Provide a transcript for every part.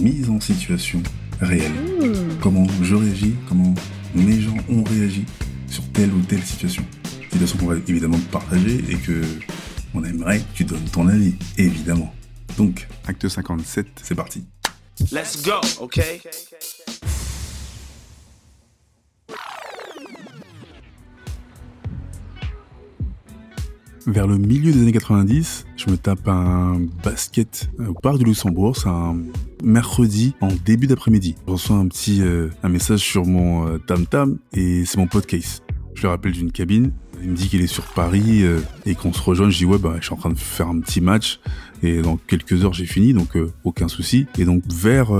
Mise en situation réelle. Comment je réagis, comment mes gens ont réagi sur telle ou telle situation. Situation qu'on va évidemment partager et que on aimerait que tu donnes ton avis, évidemment. Donc, acte 57, c'est parti. Let's go, okay? Vers le milieu des années 90, je me tape un basket au parc du Luxembourg. C'est un mercredi en début d'après-midi. Je reçois un petit euh, message sur mon euh, tam tam et c'est mon pote Case. Je le rappelle d'une cabine. Il me dit qu'il est sur Paris euh, et qu'on se rejoint. Je dis ouais bah je suis en train de faire un petit match et dans quelques heures j'ai fini donc euh, aucun souci. Et donc vers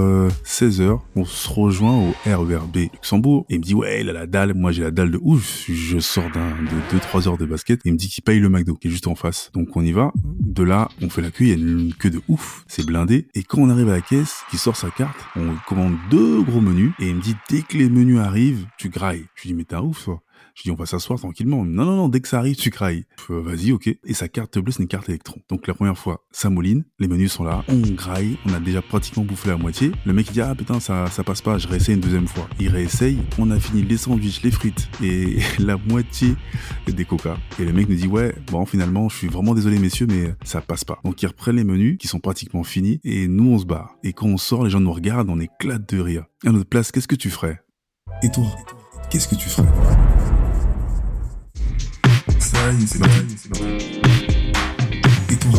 16 heures on se rejoint au RERB Luxembourg et il me dit ouais il a la dalle. Moi j'ai la dalle de ouf. Je sors d'un de 2-3 heures de basket et il me dit qu'il paye le McDo qui est juste en face. Donc on y va. De là on fait la queue. Il y a une queue de ouf. C'est blindé. Et quand on arrive à la caisse, qui sort sa carte, on commande deux gros menus et il me dit dès que les menus arrivent tu grailles. Je lui dis mais t'es un ouf toi. Je dis, on va s'asseoir tranquillement. Non, non, non, dès que ça arrive, tu crailles. Euh, Vas-y, ok. Et sa carte bleue, c'est une carte électron. Donc la première fois, mouline, les menus sont là, on graille, on a déjà pratiquement bouffé la moitié. Le mec, il dit, ah putain, ça, ça passe pas, je réessaye une deuxième fois. Il réessaye, on a fini les sandwichs, les frites et la moitié des coca. Et le mec nous dit, ouais, bon, finalement, je suis vraiment désolé, messieurs, mais ça passe pas. Donc ils reprennent les menus, qui sont pratiquement finis, et nous, on se barre. Et quand on sort, les gens nous regardent, on éclate de rire. À notre place, qu'est-ce que tu ferais? Et toi, qu'est-ce que tu ferais? Ça y est, c'est toi,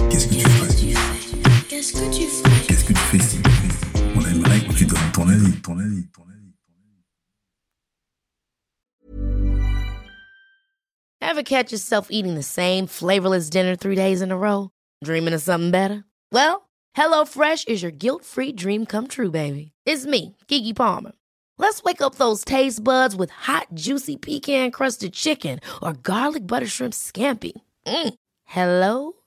qu'est-ce que tu ferais Qu'est-ce que tu ferais Qu'est-ce que tu fais si On aimerait que tu donnes ton avis, ton avis, ton avis. Ever catch yourself eating the same flavorless dinner three days in a row? Dreaming of something better? Well, HelloFresh is your guilt-free dream come true, baby. It's me, Kiki Palmer. Let's wake up those taste buds with hot, juicy pecan crusted chicken or garlic butter shrimp scampi. Mm. Hello